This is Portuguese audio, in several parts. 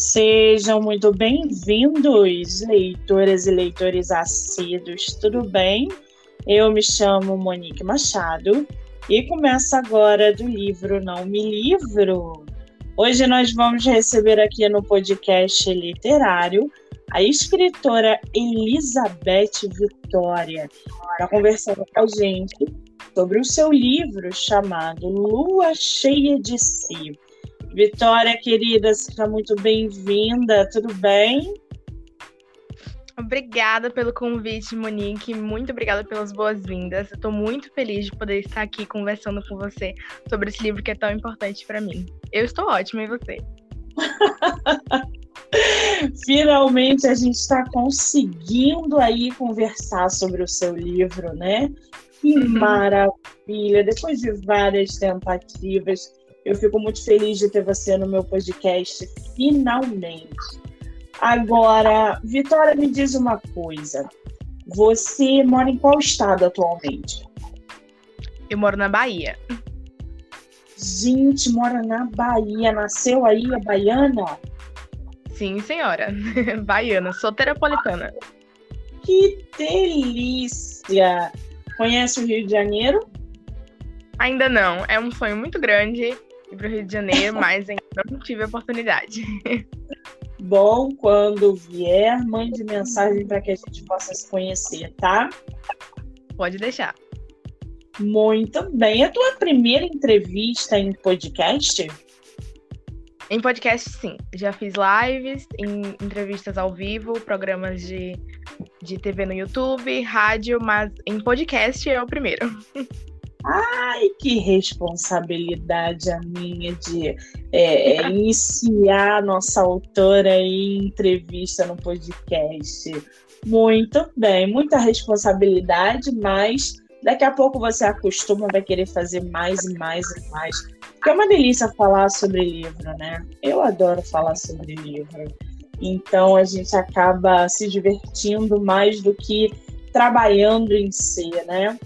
Sejam muito bem-vindos, leitoras e leitores assíduos, tudo bem? Eu me chamo Monique Machado e começo agora do livro Não Me Livro. Hoje nós vamos receber aqui no podcast literário a escritora Elizabeth Vitória para conversar com a gente sobre o seu livro chamado Lua Cheia de Si Vitória, querida, seja muito bem-vinda, tudo bem? Obrigada pelo convite, Monique. Muito obrigada pelas boas-vindas. Estou muito feliz de poder estar aqui conversando com você sobre esse livro que é tão importante para mim. Eu estou ótima, e você? Finalmente a gente está conseguindo aí conversar sobre o seu livro, né? Que uhum. maravilha! Depois de várias tentativas, eu fico muito feliz de ter você no meu podcast, finalmente. Agora, Vitória, me diz uma coisa. Você mora em qual estado atualmente? Eu moro na Bahia. Gente, mora na Bahia. Nasceu aí a baiana? Sim, senhora. baiana, sou terapolitana. Que delícia! Conhece o Rio de Janeiro? Ainda não. É um sonho muito grande ir para o Rio de Janeiro, mas ainda não tive a oportunidade. Bom, quando vier, mande mensagem para que a gente possa se conhecer, tá? Pode deixar. Muito bem. A tua primeira entrevista em podcast? Em podcast, sim. Já fiz lives, em entrevistas ao vivo, programas de, de TV no YouTube, rádio, mas em podcast é o primeiro. Ai, que responsabilidade a minha de é, é iniciar nossa autora em entrevista no podcast. Muito bem, muita responsabilidade, mas daqui a pouco você acostuma, vai querer fazer mais e mais e mais. Porque é uma delícia falar sobre livro, né? Eu adoro falar sobre livro. Então a gente acaba se divertindo mais do que trabalhando em si, né?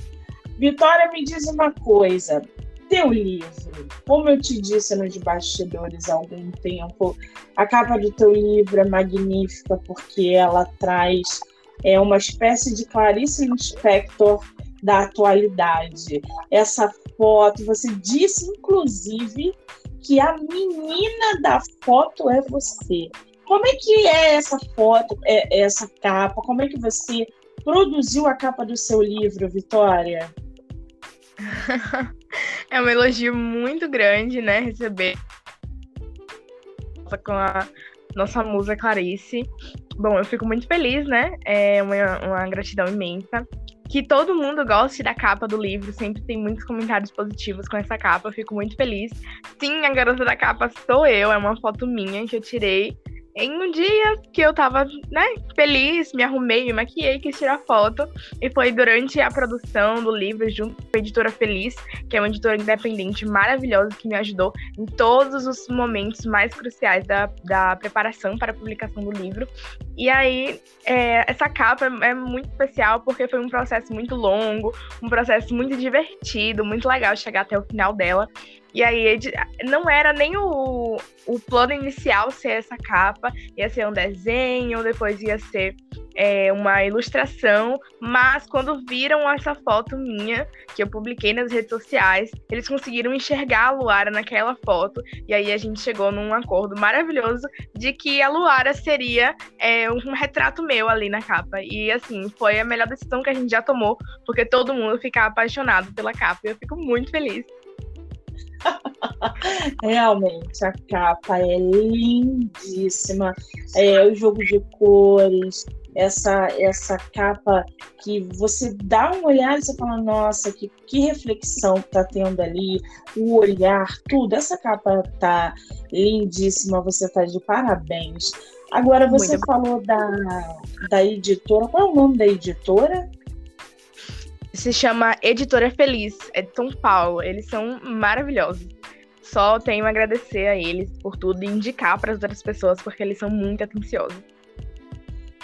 Vitória, me diz uma coisa. Teu livro, como eu te disse nos bastidores há algum tempo, a capa do teu livro é magnífica porque ela traz é uma espécie de Clarice Lispector da atualidade. Essa foto, você disse inclusive que a menina da foto é você. Como é que é essa foto, é, essa capa? Como é que você produziu a capa do seu livro, Vitória? é um elogio muito grande, né? Receber com a nossa musa Clarice. Bom, eu fico muito feliz, né? É uma, uma gratidão imensa. Que todo mundo goste da capa do livro, sempre tem muitos comentários positivos com essa capa, eu fico muito feliz. Sim, a garota da capa sou eu, é uma foto minha que eu tirei em um dia que eu tava, né, feliz, me arrumei, me maquiei, quis tirar foto. E foi durante a produção do livro, junto com a editora Feliz, que é uma editora independente maravilhosa que me ajudou em todos os momentos mais cruciais da, da preparação para a publicação do livro. E aí, é, essa capa é muito especial porque foi um processo muito longo, um processo muito divertido, muito legal chegar até o final dela. E aí não era nem o, o plano inicial ser essa capa, ia ser um desenho, depois ia ser é, uma ilustração, mas quando viram essa foto minha, que eu publiquei nas redes sociais, eles conseguiram enxergar a Luara naquela foto, e aí a gente chegou num acordo maravilhoso de que a Luara seria é, um retrato meu ali na capa. E assim, foi a melhor decisão que a gente já tomou, porque todo mundo fica apaixonado pela capa, e eu fico muito feliz. Realmente, a capa é lindíssima. É, o jogo de cores, essa, essa capa que você dá um olhar e você fala, nossa, que, que reflexão que tá tendo ali, o olhar, tudo. Essa capa tá lindíssima, você tá de parabéns. Agora, você Muito falou da, da editora. Qual é o nome da editora? Se chama Editora Feliz, é de São Paulo. Eles são maravilhosos. Só tenho a agradecer a eles por tudo e indicar para as outras pessoas, porque eles são muito atenciosos.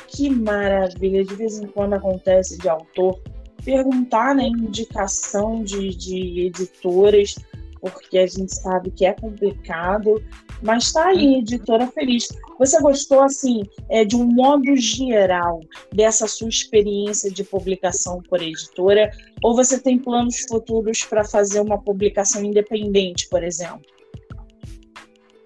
Que maravilha! De vez em quando acontece de autor perguntar né, indicação de, de editoras, porque a gente sabe que é complicado. mas está aí, editora feliz. Você gostou, assim, é, de um modo geral, dessa sua experiência de publicação por editora? Ou você tem planos futuros para fazer uma publicação independente, por exemplo?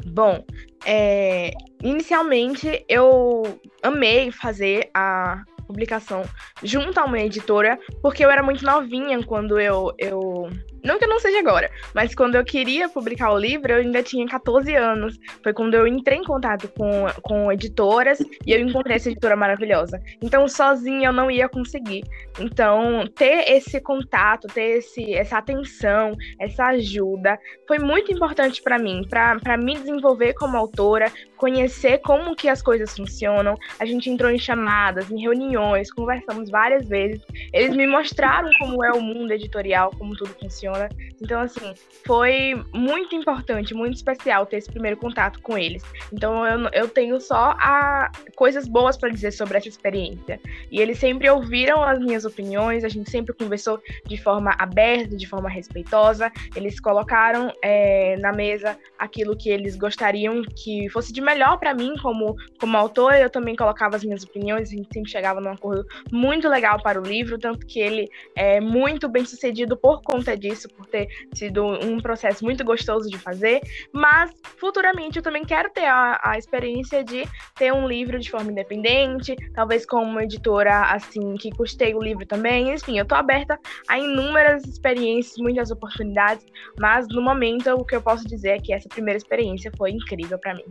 Bom, é, inicialmente eu amei fazer a publicação junto a uma editora, porque eu era muito novinha quando eu, eu não que eu não seja agora, mas quando eu queria publicar o livro, eu ainda tinha 14 anos. Foi quando eu entrei em contato com, com editoras e eu encontrei essa editora maravilhosa. Então, sozinha eu não ia conseguir. Então, ter esse contato, ter esse, essa atenção, essa ajuda, foi muito importante para mim, para me desenvolver como autora, conhecer como que as coisas funcionam. A gente entrou em chamadas, em reuniões, conversamos várias vezes. Eles me mostraram como é o mundo editorial, como tudo funciona funciona. Então, assim, foi muito importante, muito especial ter esse primeiro contato com eles. Então, eu, eu tenho só a, coisas boas para dizer sobre essa experiência. E eles sempre ouviram as minhas opiniões, a gente sempre conversou de forma aberta, de forma respeitosa. Eles colocaram é, na mesa aquilo que eles gostariam que fosse de melhor para mim como, como autora. Eu também colocava as minhas opiniões, a gente sempre chegava num acordo muito legal para o livro, tanto que ele é muito bem sucedido por conta disso isso por ter sido um processo muito gostoso de fazer, mas futuramente eu também quero ter a, a experiência de ter um livro de forma independente, talvez com uma editora assim que custei o livro também. Enfim, eu tô aberta a inúmeras experiências, muitas oportunidades, mas no momento o que eu posso dizer é que essa primeira experiência foi incrível para mim.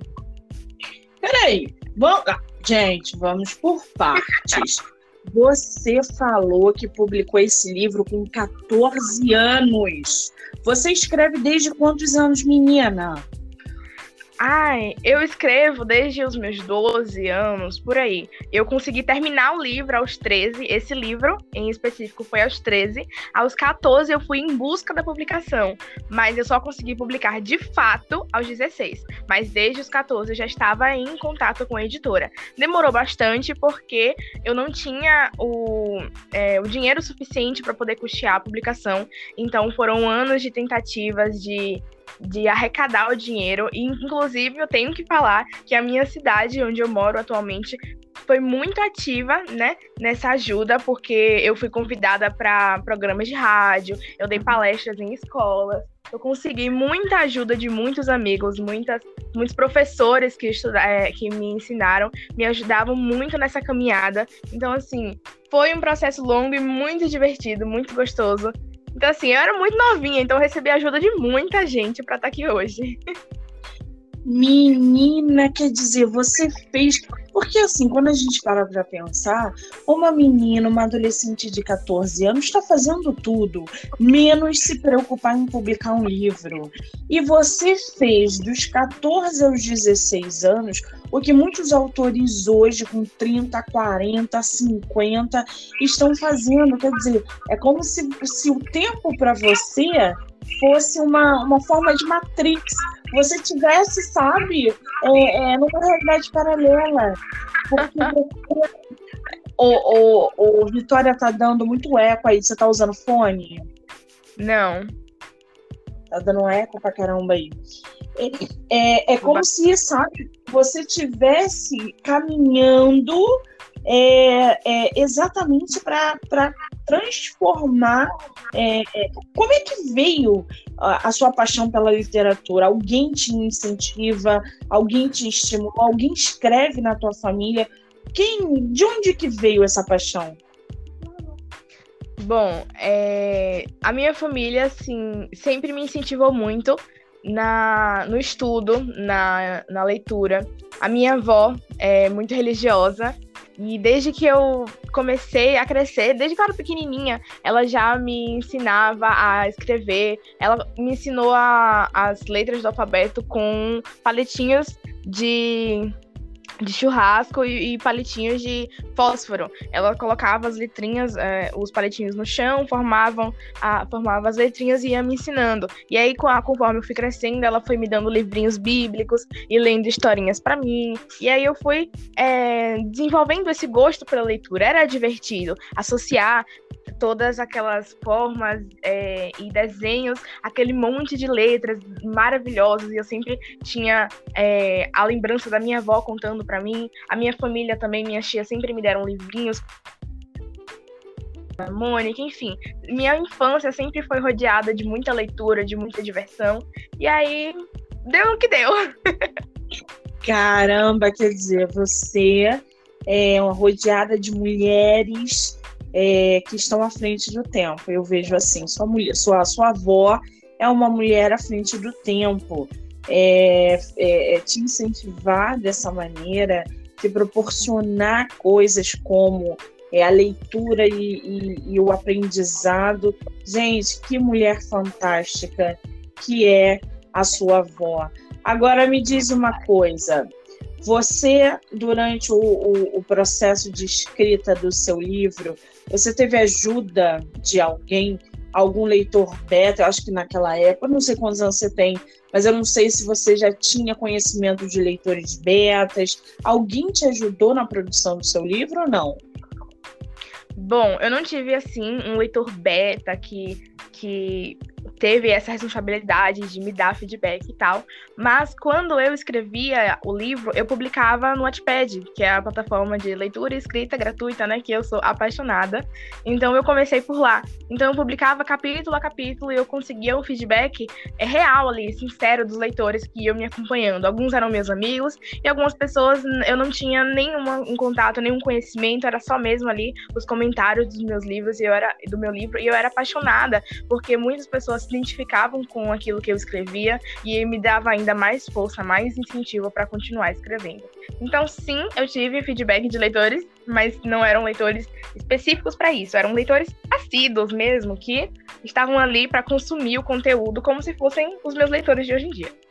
Peraí, vamos... gente, vamos por partes. Você falou que publicou esse livro com 14 anos. Você escreve desde quantos anos, menina? Ai, eu escrevo desde os meus 12 anos, por aí. Eu consegui terminar o livro aos 13, esse livro em específico foi aos 13. Aos 14 eu fui em busca da publicação, mas eu só consegui publicar de fato aos 16. Mas desde os 14 eu já estava em contato com a editora. Demorou bastante porque eu não tinha o, é, o dinheiro suficiente para poder custear a publicação, então foram anos de tentativas de de arrecadar o dinheiro. E, inclusive, eu tenho que falar que a minha cidade, onde eu moro atualmente, foi muito ativa, né, nessa ajuda, porque eu fui convidada para programas de rádio, eu dei palestras em escolas, eu consegui muita ajuda de muitos amigos, muitas, muitos professores que, é, que me ensinaram, me ajudavam muito nessa caminhada. Então, assim, foi um processo longo e muito divertido, muito gostoso. Então, assim, eu era muito novinha, então eu recebi ajuda de muita gente para estar tá aqui hoje. Menina, quer dizer, você fez. Porque, assim, quando a gente para para pensar, uma menina, uma adolescente de 14 anos está fazendo tudo, menos se preocupar em publicar um livro. E você fez dos 14 aos 16 anos o que muitos autores hoje, com 30, 40, 50, estão fazendo. Quer dizer, é como se, se o tempo para você fosse uma, uma forma de matrix você tivesse, sabe, é, é, numa realidade paralela. O, o, o Vitória tá dando muito eco aí. Você tá usando fone? Não. Tá dando eco pra caramba aí. É, é, é como se, sabe, você tivesse caminhando é, é, exatamente para transformar. É, é, como é que veio a, a, sua paixão pela literatura? Alguém te incentiva? Alguém te estimula? Alguém escreve na tua família? Quem, de onde que veio essa paixão? Bom, é, a minha família, assim, sempre me incentivou muito na, no estudo, na, na leitura. A minha avó é muito religiosa e desde que eu comecei a crescer, desde que eu era pequenininha, ela já me ensinava a escrever. Ela me ensinou a, as letras do alfabeto com paletinhos de de churrasco e, e, palitinhos de fósforo. Ela colocava as letrinhas, é, os palitinhos no chão, formavam a, formava as letrinhas e ia me ensinando. E aí, conforme eu fui crescendo, ela foi me dando livrinhos bíblicos e lendo historinhas para mim. E aí eu fui é, desenvolvendo esse gosto pela leitura. Era divertido associar todas aquelas formas é, e desenhos, aquele monte de letras maravilhosas. E eu sempre tinha é, a lembrança da minha avó contando para mim. A minha família também, minha tia, sempre me deram livrinhos. Mônica, enfim, minha infância sempre foi rodeada de muita leitura, de muita diversão. E aí, deu o que deu. Caramba, quer dizer, você é uma rodeada de mulheres é, que estão à frente do tempo. Eu vejo assim, sua mulher, sua, sua avó é uma mulher à frente do tempo. É, é, é te incentivar dessa maneira, te proporcionar coisas como é, a leitura e, e, e o aprendizado. Gente, que mulher fantástica que é a sua avó. Agora me diz uma coisa. Você, durante o, o, o, processo de escrita do seu livro, você teve ajuda de alguém, algum leitor beta? Eu acho que naquela época, não sei quantos anos você tem, mas eu não sei se você já tinha conhecimento de leitores betas. Alguém te ajudou na produção do seu livro ou não? Bom, eu não tive assim um leitor beta que, que teve essa responsabilidade de me dar feedback e tal. Mas quando eu escrevia o livro, eu publicava no Wattpad, que é a plataforma de leitura e escrita gratuita, né? Que eu sou apaixonada. Então eu comecei por lá. Então eu publicava capítulo a capítulo e eu conseguia um feedback é, real ali, sincero dos leitores que iam me acompanhando. Alguns eram meus amigos e algumas pessoas eu não tinha nenhum um contato, nenhum conhecimento, era só mesmo ali os comentários dos meus livros e eu era do meu livro e eu era apaixonada porque muitas pessoas se identificavam com aquilo que eu escrevia e me dava ainda mais força, mais incentivo para continuar escrevendo. Então, sim, eu tive feedback de leitores, mas não eram leitores específicos para isso, eram leitores assíduos mesmo, que estavam ali para consumir o conteúdo como se fossem os meus leitores de hoje em dia.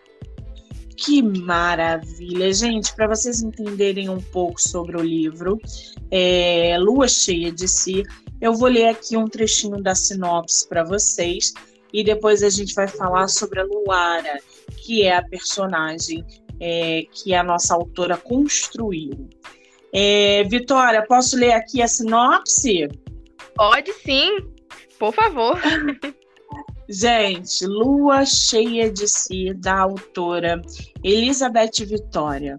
Que maravilha, gente! Para vocês entenderem um pouco sobre o livro, é, Lua Cheia de Si, eu vou ler aqui um trechinho da sinopse para vocês e depois a gente vai falar sobre a Luara, que é a personagem é, que a nossa autora construiu. É, Vitória, posso ler aqui a sinopse? Pode sim, por favor. Gente, Lua Cheia de Si, da autora Elizabeth Vitória.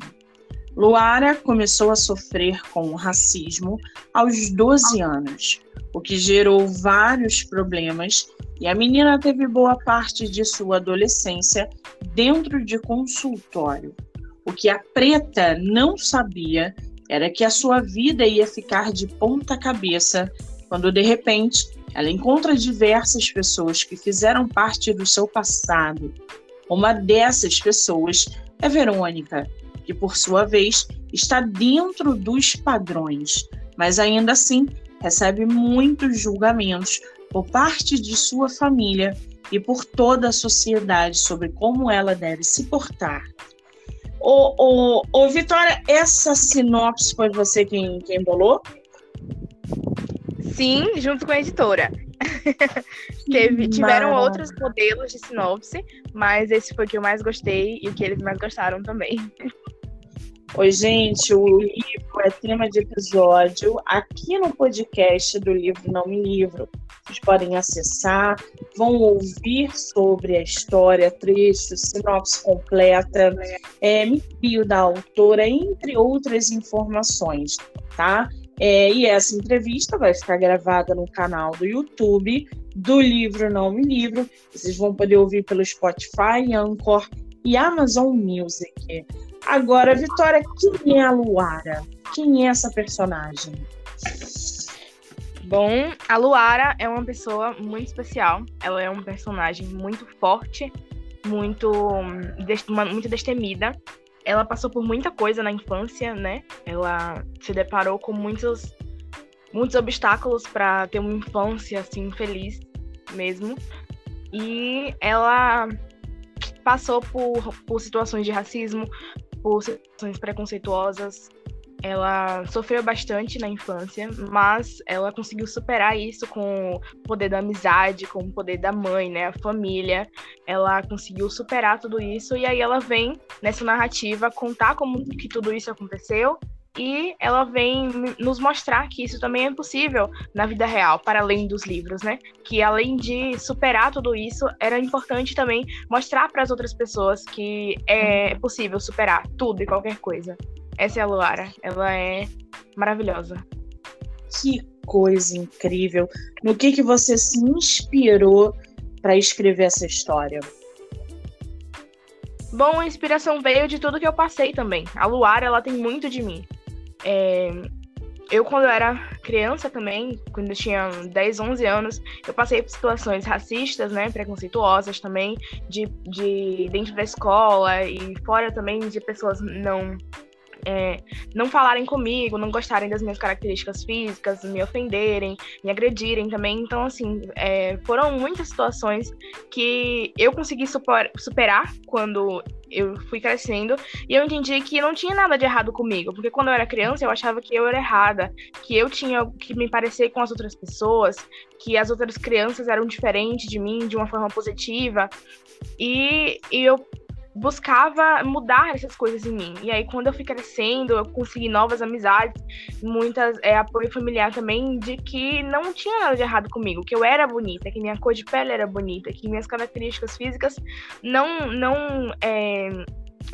Luara começou a sofrer com o racismo aos 12 anos, o que gerou vários problemas e a menina teve boa parte de sua adolescência dentro de consultório. O que a preta não sabia era que a sua vida ia ficar de ponta cabeça quando de repente ela encontra diversas pessoas que fizeram parte do seu passado. Uma dessas pessoas é Verônica, que por sua vez está dentro dos padrões, mas ainda assim recebe muitos julgamentos por parte de sua família e por toda a sociedade sobre como ela deve se portar. Ô, ô, ô Vitória, essa sinopse foi você quem, quem bolou? Sim, junto com a editora. Teve, tiveram outros modelos de sinopse, mas esse foi o que eu mais gostei e o que eles mais gostaram também. Oi, gente, o livro é tema de episódio aqui no podcast do livro Não Me Livro. Vocês podem acessar, vão ouvir sobre a história, trechos, sinopse completa, é, me da autora, entre outras informações, tá? É, e essa entrevista vai ficar gravada no canal do YouTube do livro Não Me Livro. Vocês vão poder ouvir pelo Spotify, Anchor e Amazon Music. Agora, Vitória, quem é a Luara? Quem é essa personagem? Bom, a Luara é uma pessoa muito especial. Ela é um personagem muito forte, muito, muito destemida. Ela passou por muita coisa na infância, né? Ela se deparou com muitos, muitos obstáculos para ter uma infância assim feliz mesmo. E ela passou por, por situações de racismo, por situações preconceituosas. Ela sofreu bastante na infância, mas ela conseguiu superar isso com o poder da amizade, com o poder da mãe, né, a família. Ela conseguiu superar tudo isso e aí ela vem nessa narrativa contar como que tudo isso aconteceu e ela vem nos mostrar que isso também é possível na vida real, para além dos livros, né? Que além de superar tudo isso, era importante também mostrar para as outras pessoas que é possível superar tudo e qualquer coisa. Essa é a Luara, ela é maravilhosa. Que coisa incrível! No que que você se inspirou para escrever essa história? Bom, a inspiração veio de tudo que eu passei também. A Luara, ela tem muito de mim. É, eu, quando eu era criança também, quando eu tinha 10, 11 anos, eu passei por situações racistas, né, preconceituosas também, de, de dentro da escola e fora também de pessoas não é, não falarem comigo, não gostarem das minhas características físicas, me ofenderem, me agredirem também. Então, assim, é, foram muitas situações que eu consegui super, superar quando eu fui crescendo e eu entendi que não tinha nada de errado comigo, porque quando eu era criança eu achava que eu era errada, que eu tinha que me parecer com as outras pessoas, que as outras crianças eram diferentes de mim de uma forma positiva. E, e eu buscava mudar essas coisas em mim. E aí, quando eu fui crescendo, eu consegui novas amizades, muitas é, apoio familiar também, de que não tinha nada de errado comigo, que eu era bonita, que minha cor de pele era bonita, que minhas características físicas não, não é,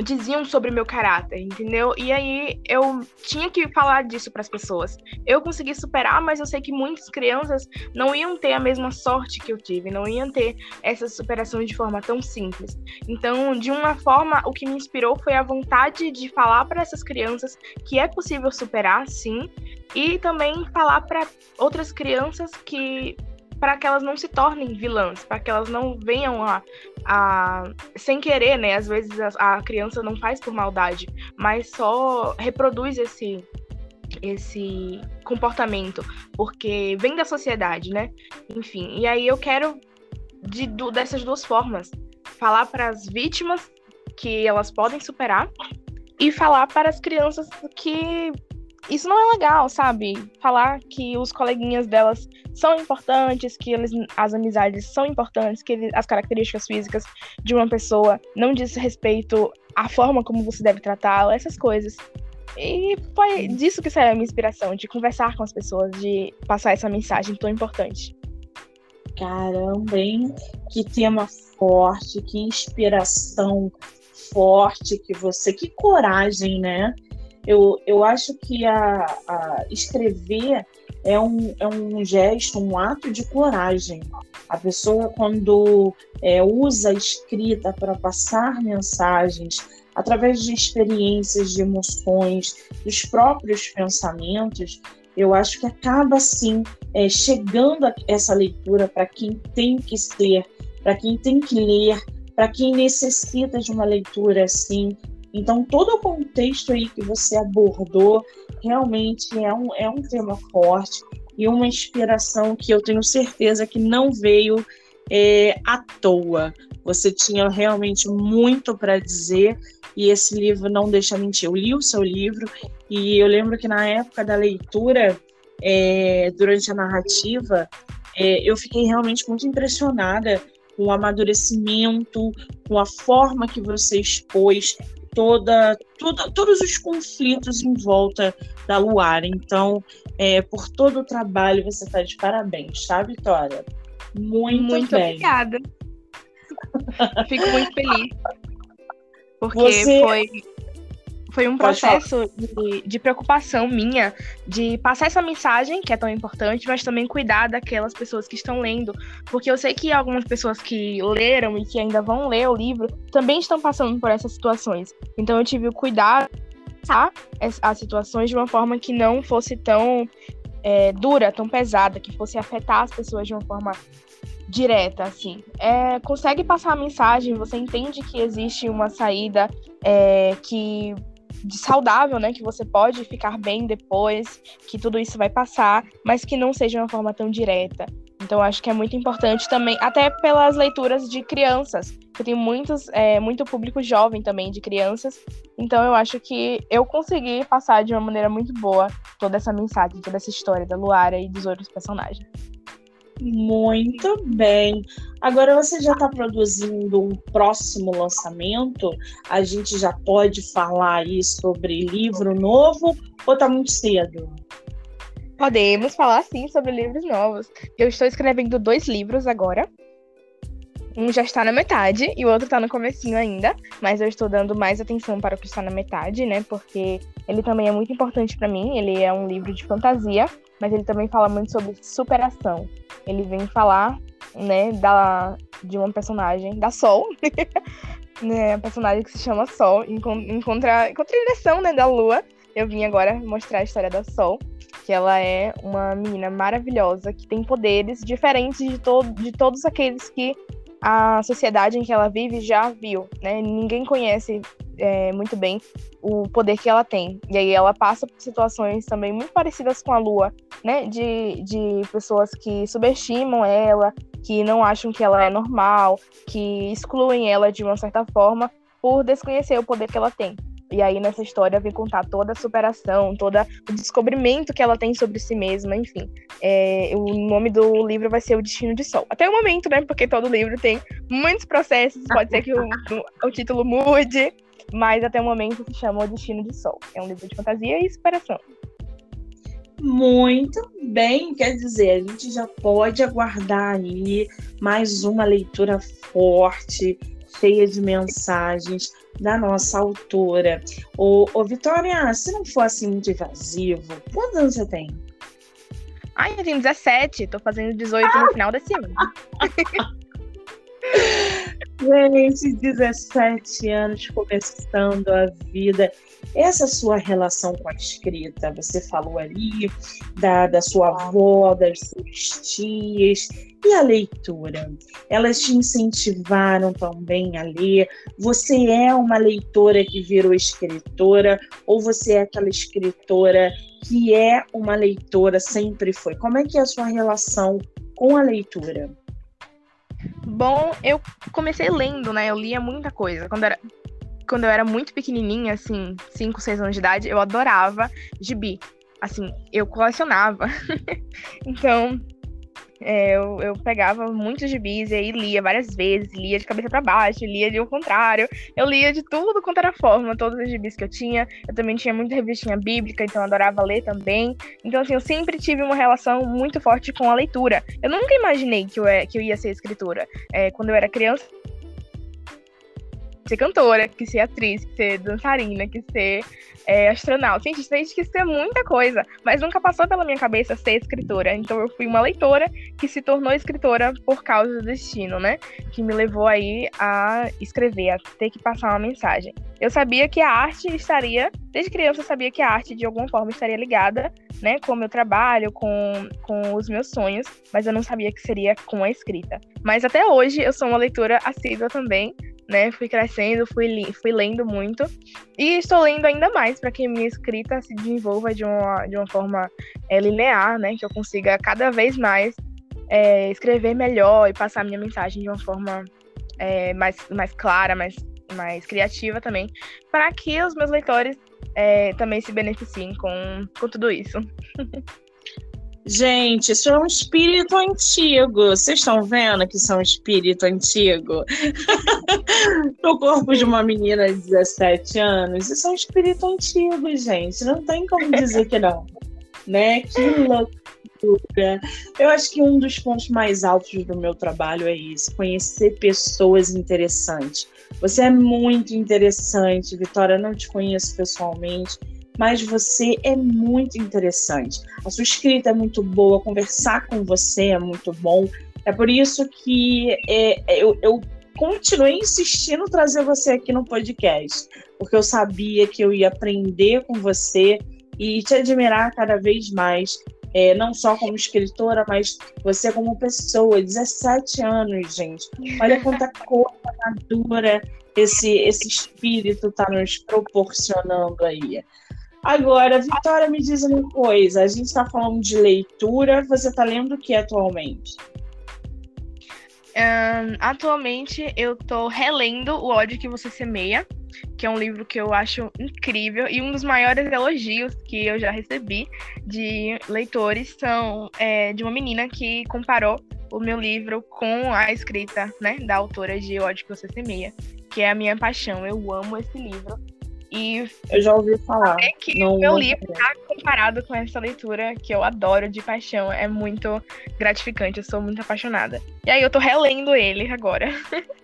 diziam sobre meu caráter, entendeu? E aí eu tinha que falar disso para as pessoas. Eu consegui superar, mas eu sei que muitas crianças não iam ter a mesma sorte que eu tive, não iam ter essa superação de forma tão simples. Então, de uma forma, o que me inspirou foi a vontade de falar para essas crianças que é possível superar, sim, e também falar para outras crianças que para que elas não se tornem vilãs, para que elas não venham a, a sem querer, né? Às vezes a, a criança não faz por maldade, mas só reproduz esse esse comportamento, porque vem da sociedade, né? Enfim, e aí eu quero de, dessas duas formas falar para as vítimas que elas podem superar e falar para as crianças que isso não é legal, sabe? Falar que os coleguinhas delas são importantes, que eles, as amizades são importantes, que ele, as características físicas de uma pessoa não diz respeito à forma como você deve tratá-la, essas coisas. E foi disso que saiu a minha inspiração, de conversar com as pessoas, de passar essa mensagem tão importante. Caramba, hein? Que tema forte, que inspiração forte que você, que coragem, né? Eu, eu acho que a, a escrever é um, é um gesto, um ato de coragem. A pessoa, quando é, usa a escrita para passar mensagens, através de experiências, de emoções, dos próprios pensamentos, eu acho que acaba, sim, é, chegando a essa leitura para quem tem que ser, para quem tem que ler, para quem necessita de uma leitura assim, então, todo o contexto aí que você abordou realmente é um, é um tema forte e uma inspiração que eu tenho certeza que não veio é, à toa. Você tinha realmente muito para dizer e esse livro não deixa mentir. Eu li o seu livro e eu lembro que na época da leitura, é, durante a narrativa, é, eu fiquei realmente muito impressionada com o amadurecimento, com a forma que você expôs toda, toda, todos os conflitos em volta da Luara. Então, é, por todo o trabalho, você está de parabéns, tá, Vitória? Muito, muito bem. obrigada. Fico muito feliz. Porque você... foi foi um processo de, de, preocupação minha de passar essa mensagem, que é tão importante, mas também cuidar daquelas pessoas que estão lendo. Porque eu sei que algumas pessoas que leram e que ainda vão ler o livro também estão passando por essas situações. Então eu tive o cuidado as situações de uma forma que não fosse tão é, dura, tão pesada, que fosse afetar as pessoas de uma forma direta, assim. É, consegue passar a mensagem, você entende que existe uma saída é, que de saudável, né? Que você pode ficar bem depois, que tudo isso vai passar, mas que não seja uma forma tão direta. Então, acho que é muito importante também, até pelas leituras de crianças. Eu tenho muitos, é, muito público jovem também de crianças. Então, eu acho que eu consegui passar de uma maneira muito boa toda essa mensagem, toda essa história da Luara e dos outros personagens. Muito bem. Agora você já está produzindo um próximo lançamento? A gente já pode falar aí sobre livro novo ou está muito cedo? Podemos falar sim sobre livros novos. Eu estou escrevendo dois livros agora. Um já está na metade e o outro está no comecinho ainda, mas eu estou dando mais atenção para o que está na metade, né? Porque ele também é muito importante para mim. Ele é um livro de fantasia, mas ele também fala muito sobre superação. Ele vem falar, né, da de uma personagem da Sol, né, a personagem que se chama Sol, em, em, contra, em contradireção, né, da Lua. Eu vim agora mostrar a história da Sol, que ela é uma menina maravilhosa que tem poderes diferentes de, to de todos aqueles que a sociedade em que ela vive já viu, né? Ninguém conhece é, muito bem o poder que ela tem. E aí ela passa por situações também muito parecidas com a Lua, né? De, de pessoas que subestimam ela, que não acham que ela é normal, que excluem ela de uma certa forma por desconhecer o poder que ela tem. E aí nessa história vem contar toda a superação, todo o descobrimento que ela tem sobre si mesma, enfim. É, o nome do livro vai ser O Destino de Sol. Até o momento, né? Porque todo livro tem muitos processos, pode ser que o, o, título mude, mas até o momento se chama O Destino de Sol. É um livro de fantasia e superação. Muito bem, quer dizer, a gente já pode aguardar aí mais uma leitura forte, cheia de mensagens da nossa autora. Ô, ô Vitória, se não for assim muito invasivo, quantos anos você tem? Ai, eu tenho 17, tô fazendo 18 ah! no final desse ano. Gente, 17 anos começando a vida. Essa sua relação com a escrita, você falou ali da, da sua avó, das suas tias, e a leitura? Elas te incentivaram também a ler? Você é uma leitora que virou escritora ou você é aquela escritora que é uma leitora, sempre foi? Como é que é a sua relação com a leitura? Bom, eu comecei lendo, né? Eu lia muita coisa. Quando era, quando eu era muito pequenininha, assim, 5, 6 anos de idade, eu adorava gibi. Assim, eu colecionava. então, é, eu, eu pegava muitos gibis e aí lia várias vezes, lia de cabeça para baixo, lia de ao contrário. Eu lia de tudo quanto era forma, todos os gibis que eu tinha. Eu também tinha muita revistinha bíblica, então adorava ler também. Então, assim, eu sempre tive uma relação muito forte com a leitura. Eu nunca imaginei que eu, é, que eu ia ser escritora. É, quando eu era criança, ser cantora, que ser atriz, que ser dançarina, que ser é, astronauta. Gente, gente que ser muita coisa, mas nunca passou pela minha cabeça ser escritora. Então eu fui uma leitora que se tornou escritora por causa do destino, né? Que me levou aí a escrever, a ter que passar uma mensagem. Eu sabia que a arte estaria, desde criança eu sabia que a arte de alguma forma estaria ligada, né, com o meu trabalho, com, com os meus sonhos, mas eu não sabia que seria com a escrita. Mas até hoje eu sou uma leitora assídua também, né? Fui crescendo, fui, fui lendo muito. E estou lendo ainda mais para que minha escrita se desenvolva de uma, de uma forma é, linear, né? Que eu consiga cada vez mais é, escrever melhor e passar minha mensagem de uma forma é, mais, mais clara, mais, mais criativa também, para que os meus leitores também se beneficiem com, com tudo isso. Gente, isso é um espírito antigo. Vocês estão vendo que isso é um espírito antigo? no corpo de uma menina de 17 anos. Isso é um espírito antigo, gente. Não tem como dizer que não. Né? Que loucura. Eu acho que um dos pontos mais altos do meu trabalho é isso: conhecer pessoas interessantes. Você é muito interessante, Vitória. Não te conheço pessoalmente mas você é muito interessante. A sua escrita é muito boa, conversar com você é muito bom. É por isso que é, é eu, eu continuei insistindo em trazer você aqui no podcast, porque eu sabia que eu ia aprender com você e te admirar cada vez mais. É, não só como escritora, mas você como pessoa, 17 anos, gente. Olha quanta coisa madura esse, esse espírito está nos proporcionando aí. Agora, Vitória, me diz uma coisa. A gente está falando de leitura. Você está lendo o que atualmente? Um, atualmente eu estou relendo O ódio que você semeia. que é um livro que eu acho incrível e um dos maiores elogios que eu já recebi de leitores são é, de uma menina que comparou o meu livro com a escrita né, da autora de O Ódio que Você Semeia, que é a minha paixão. Eu amo esse livro. E eu já ouvi falar. É que o meu livro está comparado com essa leitura que eu adoro de paixão. É muito gratificante, eu sou muito apaixonada. E aí eu tô relendo ele agora.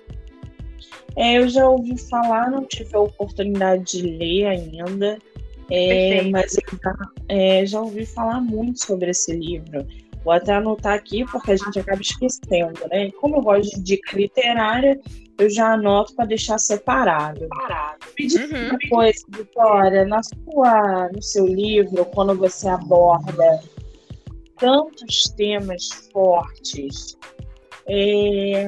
É, eu já ouvi falar, não tive a oportunidade de ler ainda. É, mas eu já, é, já ouvi falar muito sobre esse livro. Vou até anotar aqui, porque a gente acaba esquecendo, né? Como eu gosto de dica literária, eu já anoto para deixar separado. Me diz uhum. uma coisa, Vitória, na sua, no seu livro, quando você aborda tantos temas fortes, é,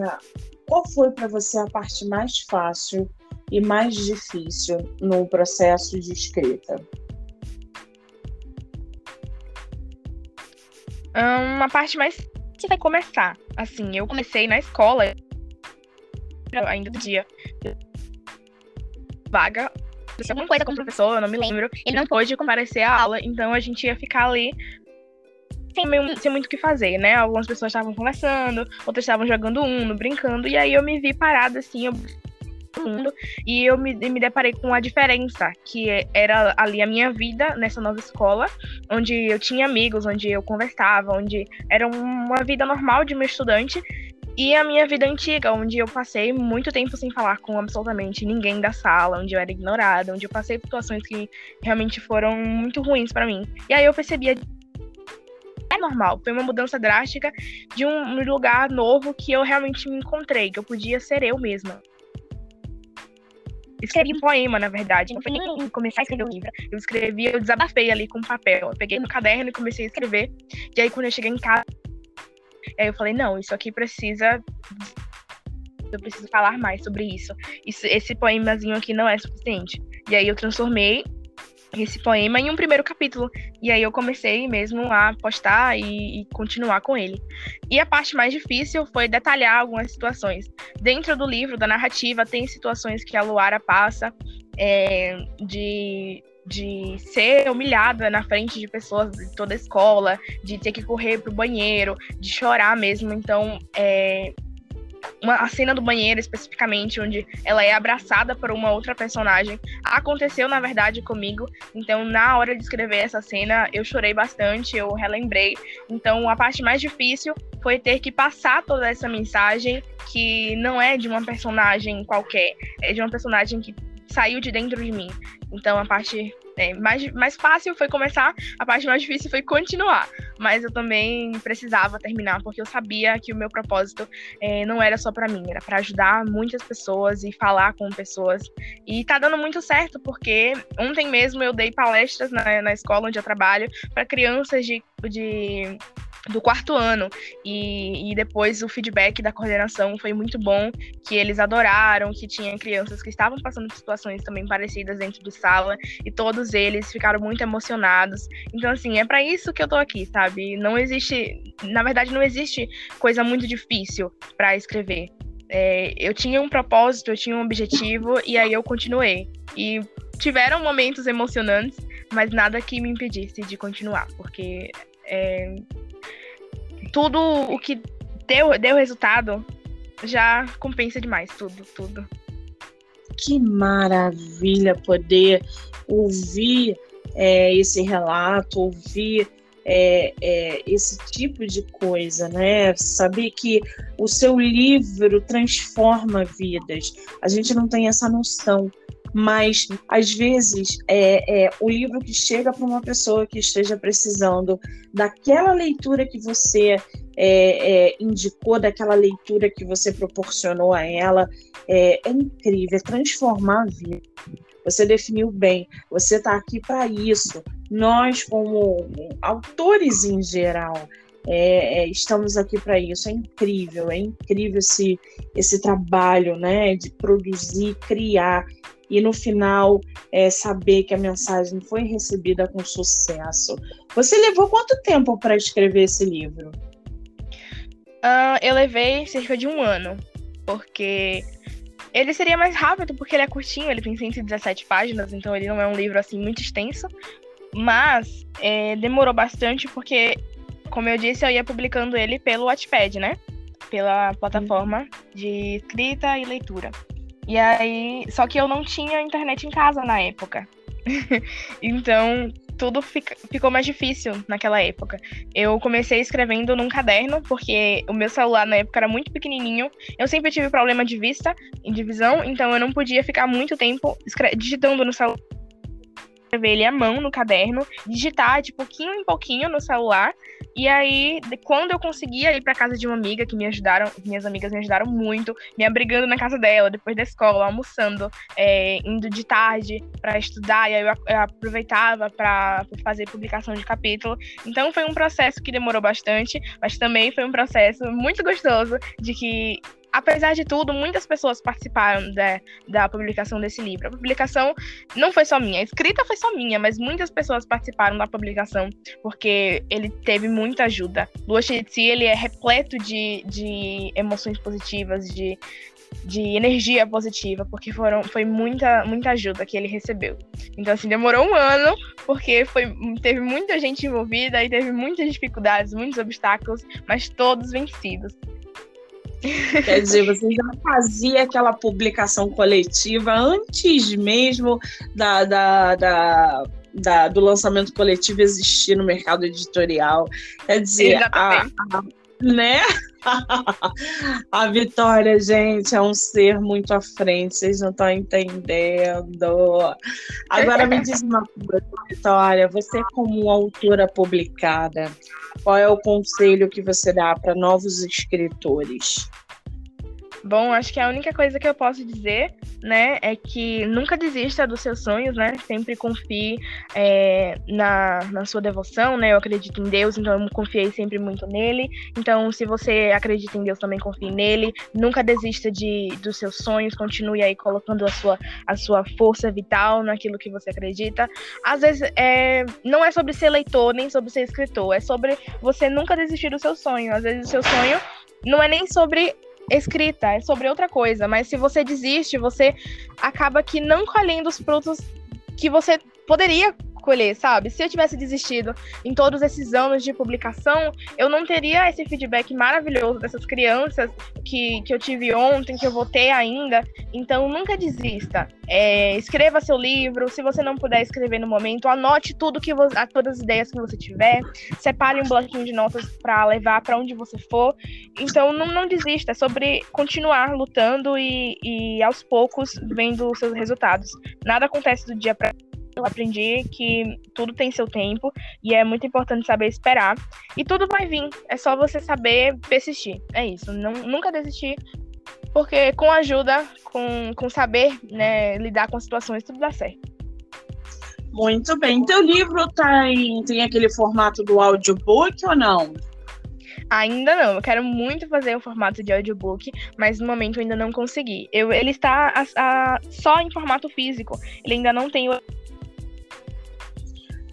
qual foi para você a parte mais fácil e mais difícil no processo de escrita? Uma parte mais que vai começar. Assim, eu comecei na escola ainda do dia. Vaga. Alguma coisa com o professor, eu não me lembro. Ele não pôde comparecer à aula, então a gente ia ficar ali sem, sem muito o que fazer, né? Algumas pessoas estavam conversando, outras estavam jogando Uno, brincando, e aí eu me vi parada assim, eu mundo e eu me, me deparei com a diferença que era ali a minha vida nessa nova escola, onde eu tinha amigos, onde eu conversava, onde era uma vida normal de uma estudante e a minha vida antiga, onde eu passei muito tempo sem falar com absolutamente ninguém da sala, onde eu era ignorada, onde eu passei situações que realmente foram muito ruins para mim. E aí eu percebia é normal, foi uma mudança drástica de um lugar novo que eu realmente me encontrei, que eu podia ser eu mesma escrevi um poema, na verdade. Não foi nem começar a escrever o livro. Eu escrevi, eu desabafei ali com papel. Eu peguei no caderno e comecei a escrever. E aí, quando eu cheguei em casa, eu falei, não, isso aqui precisa. Eu preciso falar mais sobre isso. isso. Esse poemazinho aqui não é suficiente. E aí eu transformei esse poema em um primeiro capítulo. E aí eu comecei mesmo a postar e, e, continuar com ele. E a parte mais difícil foi detalhar algumas situações. Dentro do livro, da narrativa, tem situações que a Luara passa é, de de ser humilhada na frente de pessoas de toda a escola, de ter que correr pro banheiro, de chorar mesmo. Então, é, uma, a cena do banheiro especificamente, onde ela é abraçada por uma outra personagem, aconteceu na verdade comigo. Então, na hora de escrever essa cena, eu chorei bastante, eu relembrei. Então, a parte mais difícil foi ter que passar toda essa mensagem que não é de uma personagem qualquer, é de uma personagem que saiu de dentro de mim. Então a parte é, mais, mais fácil foi começar, a parte mais difícil foi continuar. Mas eu também precisava terminar, porque eu sabia que o meu propósito é, não era só para mim, era para ajudar muitas pessoas e falar com pessoas. E tá dando muito certo, porque ontem mesmo eu dei palestras na, na escola onde eu trabalho para crianças de, de do quarto ano e, e, depois o feedback da coordenação foi muito bom, que eles adoraram, que tinha crianças que estavam passando por situações também parecidas dentro de sala e todos eles ficaram muito emocionados. Então assim, é para isso que eu tô aqui, sabe? Não existe, na verdade não existe coisa muito difícil para escrever. É, eu tinha um propósito, eu tinha um objetivo e aí eu continuei. E tiveram momentos emocionantes, mas nada que me impedisse de continuar, porque é, tudo o que deu, deu resultado já compensa demais, tudo, tudo. Que maravilha poder ouvir é, esse relato, ouvir é, é, esse tipo de coisa, né? Saber que o seu livro transforma vidas. A gente não tem essa noção mas às vezes é, é o livro que chega para uma pessoa que esteja precisando daquela leitura que você é, é, indicou, daquela leitura que você proporcionou a ela, é, é incrível, é transformar a vida. Você definiu bem, você está aqui para isso. Nós, como autores em geral, é, é, estamos aqui para isso. É incrível, é incrível esse, esse trabalho né, de produzir, criar e no final é, saber que a mensagem foi recebida com sucesso. Você levou quanto tempo para escrever esse livro? Uh, eu levei cerca de um ano, porque Ele seria mais rápido porque ele é curtinho, ele tem 117 páginas, então ele não é um livro assim muito extenso. Mas é, demorou bastante porque, como eu disse, eu ia publicando ele pelo Wattpad, né? Pela plataforma de escrita e leitura. E aí, só que eu não tinha internet em casa na época. então, tudo fica, ficou mais difícil naquela época. Eu comecei escrevendo num caderno, porque o meu celular na época era muito pequenininho. Eu sempre tive problema de vista e de visão, então eu não podia ficar muito tempo digitando no celular escrever ele à mão no caderno, digitar de pouquinho em pouquinho no celular. E aí, quando eu conseguia ir para casa de uma amiga que me ajudaram, minhas amigas me ajudaram muito, me abrigando na casa dela, depois da escola, almoçando, é, indo de tarde para estudar, e aí eu, eu aproveitava para fazer publicação de capítulo. Então foi um processo que demorou bastante, mas também foi um processo muito gostoso de que apesar de tudo, muitas pessoas participaram da, da publicação desse livro. A publicação não foi só minha, a escrita foi só minha, mas muitas pessoas participaram da publicação porque ele teve muita ajuda. Lua Cheia ele é repleto de, de emoções positivas, de, de energia positiva, porque foram, foi muita, muita ajuda que ele recebeu. Então, assim, demorou um ano, porque foi, teve muita gente envolvida e teve muitas dificuldades, muitos obstáculos, mas todos vencidos. Quer dizer, você já fazia aquela publicação coletiva antes mesmo da, da, da, da do lançamento coletivo existir no mercado editorial. Quer dizer, a, a, né? a Vitória, gente, é um ser muito à frente, vocês não estão entendendo. Agora me diz uma coisa, Vitória, você como autora publicada, qual é o conselho que você dá para novos escritores? Bom, acho que a única coisa que eu posso dizer, né, é que nunca desista dos seus sonhos, né? Sempre confie é, na, na sua devoção, né? Eu acredito em Deus, então eu confiei sempre muito nele. Então, se você acredita em Deus, também confie nele. Nunca desista de, dos seus sonhos, continue aí colocando a sua, a sua força vital naquilo que você acredita. Às vezes, é, não é sobre ser leitor, nem sobre ser escritor, é sobre você nunca desistir do seu sonho. Às vezes, o seu sonho não é nem sobre escrita, é sobre outra coisa. Mas se você desiste, você acaba que não colhendo os frutos que você poderia escolher, sabe? Se eu tivesse desistido em todos esses anos de publicação, eu não teria esse feedback maravilhoso dessas crianças que, que eu tive ontem, que eu vou ter ainda. Então, nunca desista. É, escreva seu livro. Se você não puder escrever no momento, anote tudo que você, todas as ideias que você tiver. Separe um bloquinho de notas para levar para onde você for. Então, não, não desista. É sobre continuar lutando e, e aos poucos vendo os seus resultados. Nada acontece do dia para eu aprendi que tudo tem seu tempo e é muito importante saber esperar. E tudo vai vir, é só você saber persistir. É isso, não, nunca desistir, porque com ajuda, com, com saber né, lidar com situações, tudo dá certo. Muito bem. Teu livro tá em, tem aquele formato do audiobook ou não? Ainda não, eu quero muito fazer o formato de audiobook, mas no momento eu ainda não consegui. Eu, ele está a, a, só em formato físico, ele ainda não tem o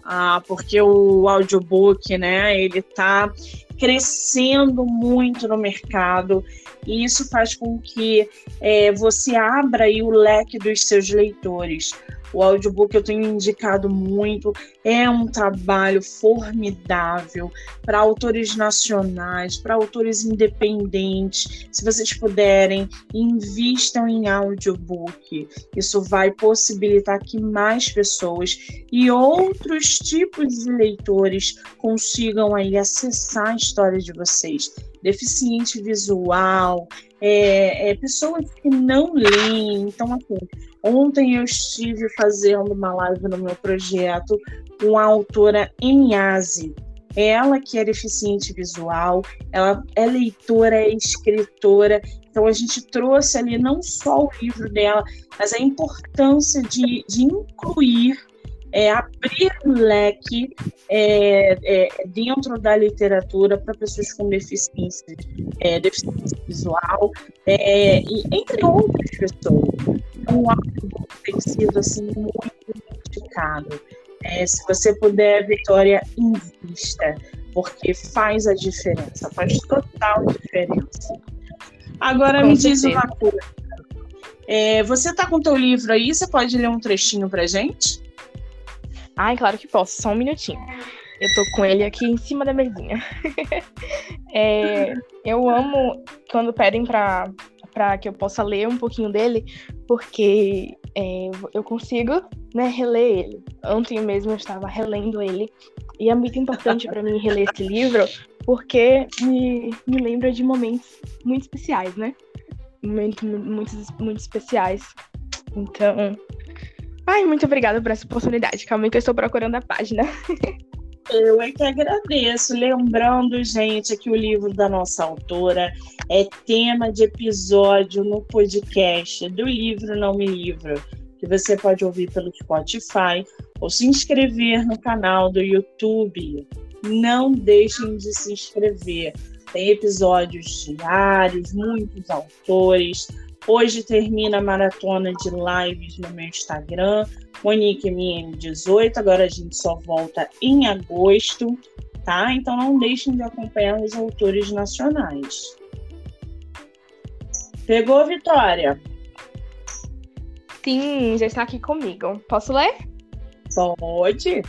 ah, porque o audiobook, né, ele está crescendo muito no mercado e isso faz com que é, você abra aí o leque dos seus leitores. O audiobook eu tenho indicado muito, é um trabalho formidável para autores nacionais, para autores independentes. Se vocês puderem, invistam em audiobook. Isso vai possibilitar que mais pessoas e outros tipos de leitores consigam aí acessar a história de vocês. Deficiente visual, é, é, pessoas que não leem. Então, assim, Ontem eu estive fazendo uma live no meu projeto com a autora Eniase. Ela que é deficiente visual, ela é leitora, é escritora. Então a gente trouxe ali não só o livro dela, mas a importância de, de incluir é, abrir o leque é, é, dentro da literatura para pessoas com deficiência, é, deficiência visual, é, e, entre outras pessoas. Então, o audiobook tem sido assim, muito indicado. É, se você puder, Vitória, invista, porque faz a diferença, faz total diferença. Agora com me certeza. diz uma coisa. É, você está com o teu livro aí? Você pode ler um trechinho pra gente? Ai, claro que posso, só um minutinho. Eu tô com ele aqui em cima da mesinha. é, eu amo quando pedem pra, pra que eu possa ler um pouquinho dele, porque é, eu consigo né, reler ele. Ontem mesmo eu estava relendo ele, e é muito importante para mim reler esse livro, porque me, me lembra de momentos muito especiais, né? Momentos muito, muito especiais. Então, Ai, muito obrigada por essa oportunidade. Calma aí que eu estou procurando a página. Eu é que agradeço. Lembrando, gente, que o livro da nossa autora é tema de episódio no podcast do livro Não Me Livro, que você pode ouvir pelo Spotify ou se inscrever no canal do YouTube. Não deixem de se inscrever. Tem episódios diários, muitos autores Hoje termina a maratona de lives no meu Instagram, MoniqueMM18. Agora a gente só volta em agosto, tá? Então não deixem de acompanhar os autores nacionais. Pegou, Vitória? Sim, já está aqui comigo. Posso ler? Pode.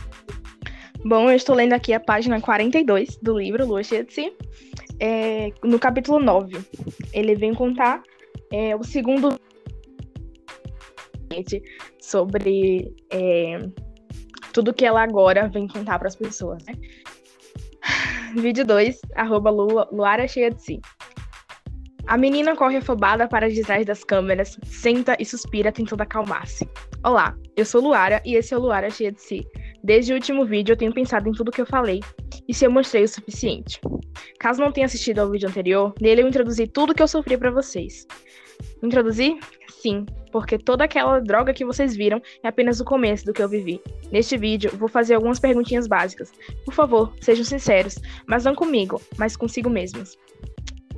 Bom, eu estou lendo aqui a página 42 do livro Lua é, no capítulo 9. Ele vem contar é, o segundo sobre é, tudo que ela agora vem contar para as pessoas, né? Vídeo 2, arroba Luara cheia de si. A menina corre afobada para detrás das câmeras, senta e suspira tentando acalmar-se. Olá, eu sou Luara e esse é o Luara cheia de si. Desde o último vídeo eu tenho pensado em tudo que eu falei e se eu mostrei o suficiente. Caso não tenha assistido ao vídeo anterior, nele eu introduzi tudo que eu sofri para vocês. Introduzir? Sim, porque toda aquela droga que vocês viram é apenas o começo do que eu vivi. Neste vídeo, vou fazer algumas perguntinhas básicas. Por favor, sejam sinceros, mas não comigo, mas consigo mesmos.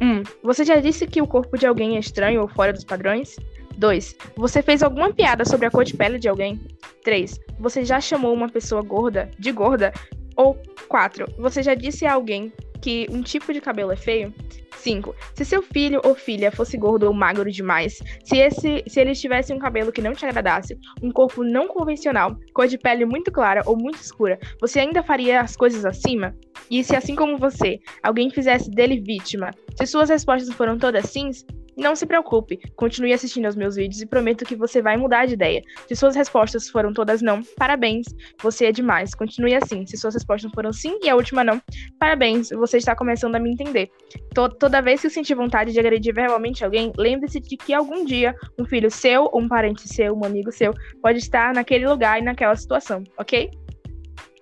1. Um, você já disse que o corpo de alguém é estranho ou fora dos padrões? 2. Você fez alguma piada sobre a cor de pele de alguém? 3. Você já chamou uma pessoa gorda de gorda? Ou 4. Você já disse a alguém que um tipo de cabelo é feio? 5. Se seu filho ou filha fosse gordo ou magro demais, se, esse, se eles tivessem um cabelo que não te agradasse, um corpo não convencional, cor de pele muito clara ou muito escura, você ainda faria as coisas acima? E se, assim como você, alguém fizesse dele vítima? Se suas respostas foram todas sims, não se preocupe, continue assistindo aos meus vídeos e prometo que você vai mudar de ideia. Se suas respostas foram todas não, parabéns, você é demais. Continue assim. Se suas respostas foram sim e a última não, parabéns, você está começando a me entender. toda vez que sentir vontade de agredir verbalmente alguém, lembre-se de que algum dia um filho seu, um parente seu, um amigo seu, pode estar naquele lugar e naquela situação, ok?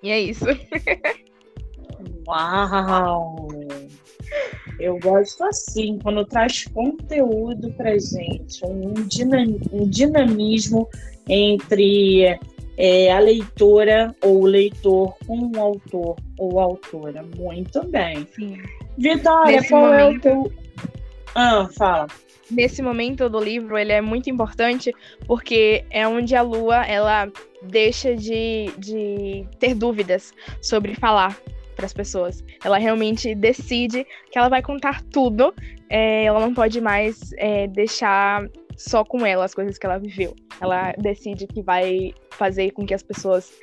E é isso. Uau! Eu gosto assim, quando traz conteúdo pra gente, um, um dinamismo entre é, a leitora ou o leitor com o autor ou autora. Muito bem. Sim. Vitória, Nesse qual momento... é o teu. Ah, fala. Nesse momento do livro, ele é muito importante porque é onde a Lua ela deixa de, de ter dúvidas sobre falar para as pessoas. Ela realmente decide que ela vai contar tudo. É, ela não pode mais é, deixar só com ela as coisas que ela viveu. Ela decide que vai fazer com que as pessoas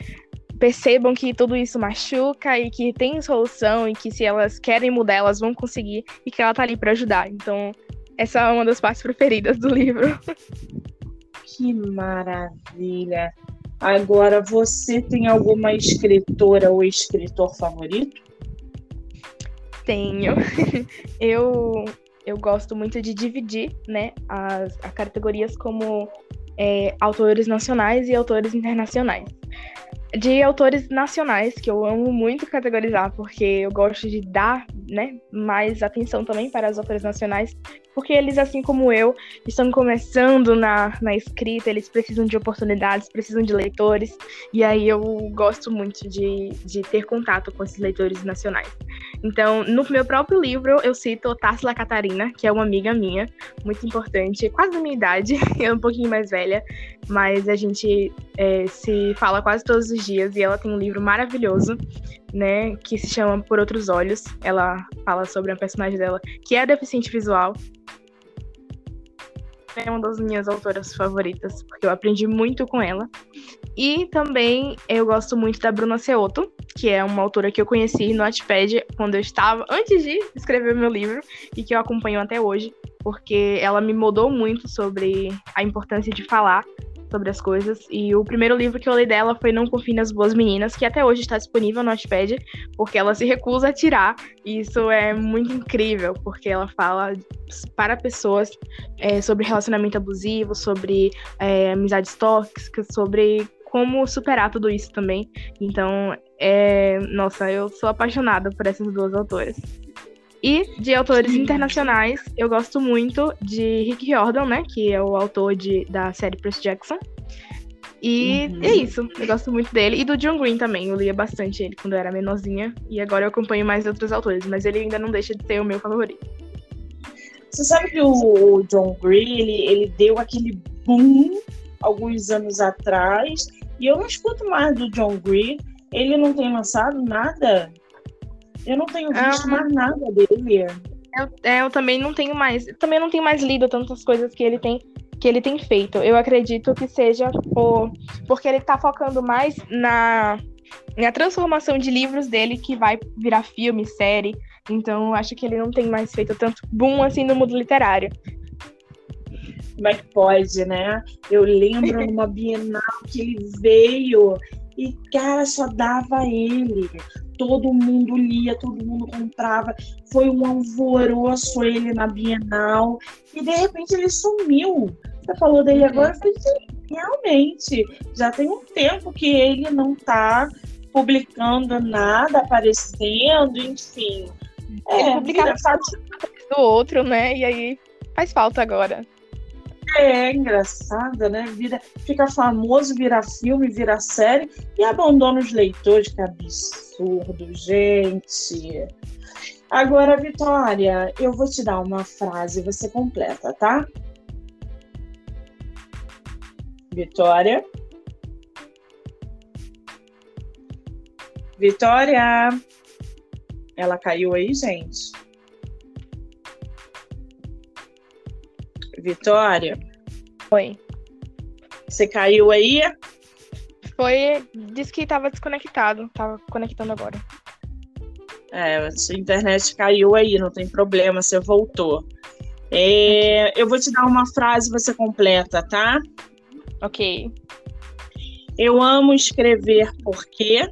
percebam que tudo isso machuca e que tem solução e que se elas querem mudar, elas vão conseguir e que ela tá ali para ajudar. Então, essa é uma das partes preferidas do livro. Que maravilha! Agora, você tem alguma escritora ou escritor favorito? Tenho. eu, eu gosto muito de dividir né, as, as categorias como é, autores nacionais e autores internacionais. De autores nacionais, que eu amo muito categorizar, porque eu gosto de dar né, mais atenção também para as autores nacionais, porque eles, assim como eu, estão começando na, na escrita, eles precisam de oportunidades, precisam de leitores, e aí eu gosto muito de, de ter contato com esses leitores nacionais. Então, no meu próprio livro, eu cito Tássila Catarina, que é uma amiga minha, muito importante, quase da minha idade, é um pouquinho mais velha, mas a gente é, se fala quase todos os dias, e ela tem um livro maravilhoso, né, que se chama Por Outros Olhos. Ela fala sobre a personagem dela, que é deficiente visual, é uma das minhas autoras favoritas, porque eu aprendi muito com ela. E também eu gosto muito da Bruna Seoto, que é uma autora que eu conheci no Wattpad quando eu estava, antes de escrever meu livro, e que eu acompanho até hoje, porque ela me mudou muito sobre a importância de falar sobre as coisas. E o primeiro livro que eu li dela foi Não Confie nas Boas Meninas, que até hoje está disponível no Notepad, porque ela se recusa a tirar. E isso é muito incrível, porque ela fala para pessoas é, sobre relacionamento abusivo, sobre é, amizades tóxicas, sobre como superar tudo isso também. Então, é... nossa, eu sou apaixonada por essas duas autoras. E de autores internacionais, eu gosto muito de Rick Jordan, né? Que é o autor de, da série Percy Jackson. E uhum. é isso, eu gosto muito dele. E do John Green também, eu lia bastante ele quando eu era menorzinha. E agora eu acompanho mais outros autores, mas ele ainda não deixa de ser o meu favorito. Você sabe que o John Green, ele, ele deu aquele boom alguns anos atrás. E eu não escuto mais do John Green. Ele não tem lançado nada eu não tenho visto mais nada dele. Eu, é, eu também não tenho mais. Também não tenho mais lido tantas coisas que ele tem que ele tem feito. Eu acredito que seja por, porque ele tá focando mais na, na transformação de livros dele que vai virar filme, série. Então, acho que ele não tem mais feito tanto boom assim no mundo literário. Como é que pode, né? Eu lembro numa Bienal que ele veio e, cara, só dava ele todo mundo lia, todo mundo comprava, foi um alvoroço ele na Bienal, e de repente ele sumiu. Você falou dele agora, eu falei, realmente, já tem um tempo que ele não tá publicando nada, aparecendo, enfim. É, publicava do outro, né? E aí faz falta agora. É, é engraçada, né? Vira, fica famoso, vira filme, vira série e abandona os leitores, que absurdo, gente. Agora, Vitória, eu vou te dar uma frase, você completa, tá? Vitória. Vitória. Ela caiu aí, gente. Vitória. Oi. Você caiu aí? Foi. Disse que estava desconectado. Tava conectando agora. É, sua internet caiu aí, não tem problema, você voltou. É, eu vou te dar uma frase, você completa, tá? Ok. Eu amo escrever porque.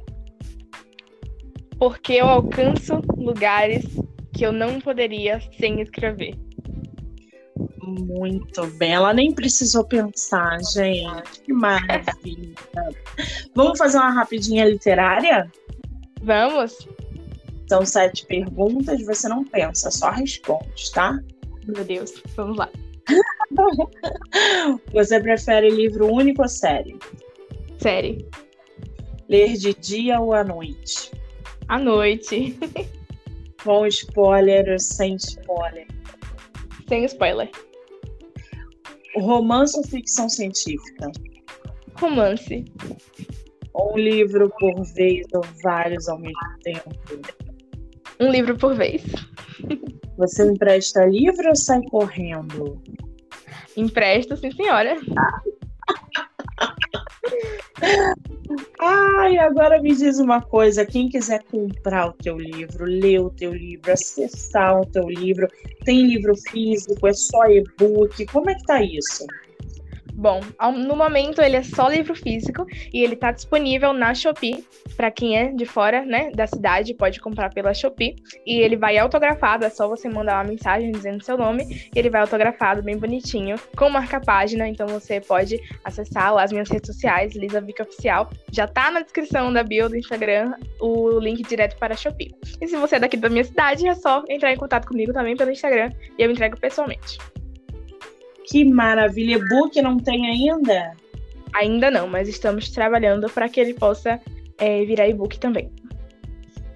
Porque eu alcanço lugares que eu não poderia sem escrever. Muito bem, ela nem precisou pensar, gente. Que maravilha. Vamos fazer uma rapidinha literária? Vamos. São sete perguntas, você não pensa, só responde, tá? Meu Deus, vamos lá. Você prefere livro único ou série? Série. Ler de dia ou à noite? À noite. Com spoiler ou sem spoiler? Sem spoiler. Romance ou ficção científica? Romance. Um livro por vez ou vários ao mesmo tempo? Um livro por vez. Você empresta livro ou sai correndo? Empresto, sim, senhora. Ai, agora me diz uma coisa: quem quiser comprar o teu livro, ler o teu livro, acessar o teu livro, tem livro físico, é só e-book, como é que tá isso? Bom, no momento ele é só livro físico e ele está disponível na Shopee. Para quem é de fora, né, da cidade, pode comprar pela Shopee. E ele vai autografado, é só você mandar uma mensagem dizendo seu nome. E ele vai autografado, bem bonitinho, com marca-página. Então você pode acessar as minhas redes sociais, Lisa Vica Oficial. Já tá na descrição da bio do Instagram o link direto para a Shopee. E se você é daqui da minha cidade, é só entrar em contato comigo também pelo Instagram e eu entrego pessoalmente. Que maravilha! E-book não tem ainda? Ainda não, mas estamos trabalhando para que ele possa é, virar e-book também.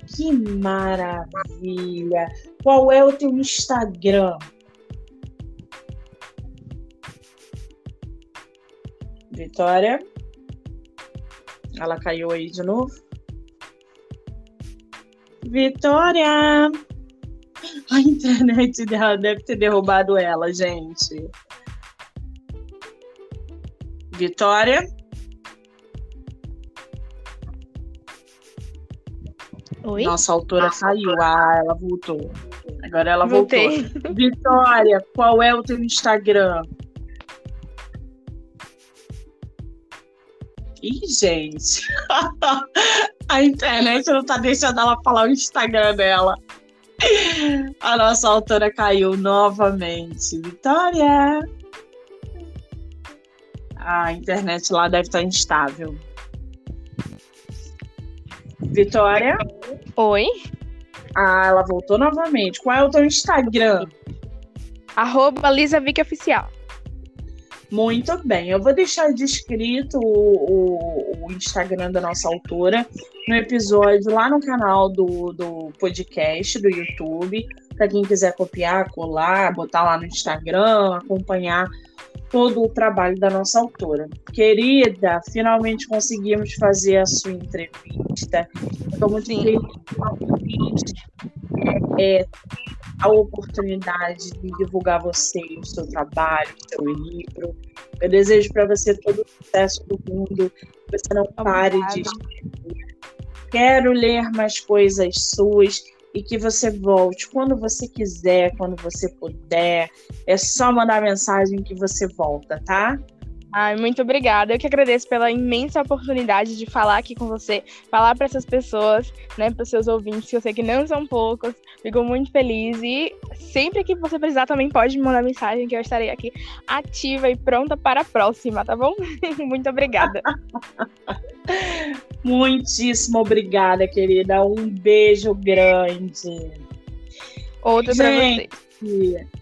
Que maravilha! Qual é o teu Instagram? Vitória? Ela caiu aí de novo? Vitória! A internet dela deve ter derrubado ela, gente. Vitória? Oi? Nossa autora saiu. Ah, ela voltou. Agora ela Voltei. voltou. Vitória, qual é o teu Instagram? Ih, gente. A internet não tá deixando ela falar o Instagram dela. A nossa autora caiu novamente. Vitória! A internet lá deve estar instável. Vitória? Oi? Ah, ela voltou novamente. Qual é o teu Instagram? Arroba Lisa Vick Oficial. Muito bem, eu vou deixar descrito o, o, o, Instagram da nossa autora no episódio lá no canal do, do podcast do YouTube, para quem quiser copiar, colar, botar lá no Instagram, acompanhar todo o trabalho da nossa autora. Querida, finalmente conseguimos fazer a sua entrevista. Estou muito feliz é, a oportunidade de divulgar você, o seu trabalho, o seu livro. Eu desejo para você todo o sucesso do mundo, que você não pare de escrever. Quero ler mais coisas suas e que você volte quando você quiser, quando você puder. É só mandar mensagem que você volta, tá? Ai, muito obrigada. Eu que agradeço pela imensa oportunidade de falar aqui com você, falar para essas pessoas, né, para os seus ouvintes, que eu sei que não são poucos. Fico muito feliz e sempre que você precisar também pode me mandar mensagem que eu estarei aqui ativa e pronta para a próxima, tá bom? muito obrigada. Muitíssimo obrigada, querida. Um beijo grande. Outro para você.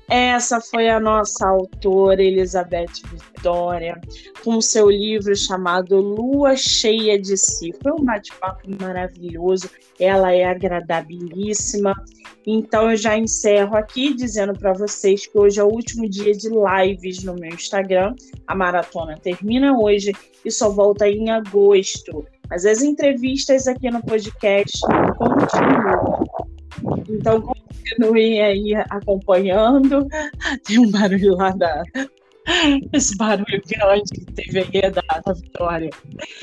Essa foi a nossa autora Elizabeth Vitória, com seu livro chamado Lua Cheia de Si. Foi um bate-papo maravilhoso, ela é agradabilíssima. Então eu já encerro aqui dizendo para vocês que hoje é o último dia de lives no meu Instagram. A maratona termina hoje e só volta em agosto. Mas as entrevistas aqui no podcast continuam. Então, continuem aí acompanhando. Tem um barulho lá da. Esse barulho grande que teve aí da, da Vitória.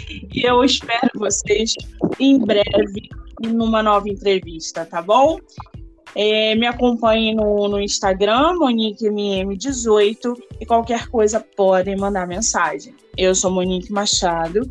E eu espero vocês em breve numa nova entrevista, tá bom? É, me acompanhem no, no Instagram, MoniqueMM18, e qualquer coisa podem mandar mensagem. Eu sou Monique Machado